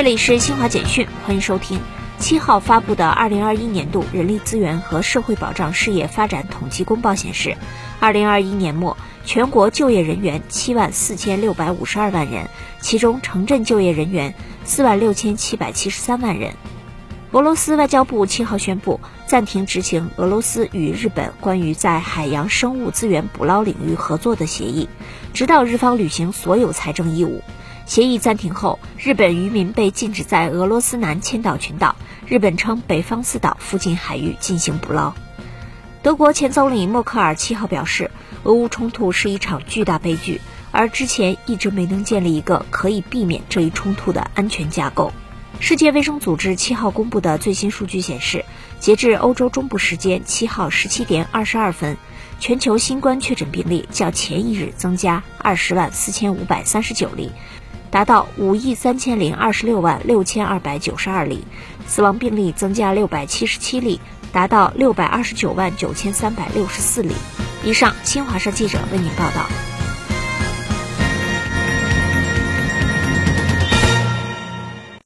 这里是新华简讯，欢迎收听。七号发布的二零二一年度人力资源和社会保障事业发展统计公报显示，二零二一年末全国就业人员七万四千六百五十二万人，其中城镇就业人员四万六千七百七十三万人。俄罗斯外交部七号宣布暂停执行俄罗斯与日本关于在海洋生物资源捕捞领域合作的协议，直到日方履行所有财政义务。协议暂停后，日本渔民被禁止在俄罗斯南千岛群岛（日本称北方四岛）附近海域进行捕捞。德国前总理默克尔七号表示，俄乌冲突是一场巨大悲剧，而之前一直没能建立一个可以避免这一冲突的安全架构。世界卫生组织七号公布的最新数据显示，截至欧洲中部时间七号十七点二十二分，全球新冠确诊病例较前一日增加二十万四千五百三十九例，达到五亿三千零二十六万六千二百九十二例；死亡病例增加六百七十七例，达到六百二十九万九千三百六十四例。以上，新华社记者为您报道。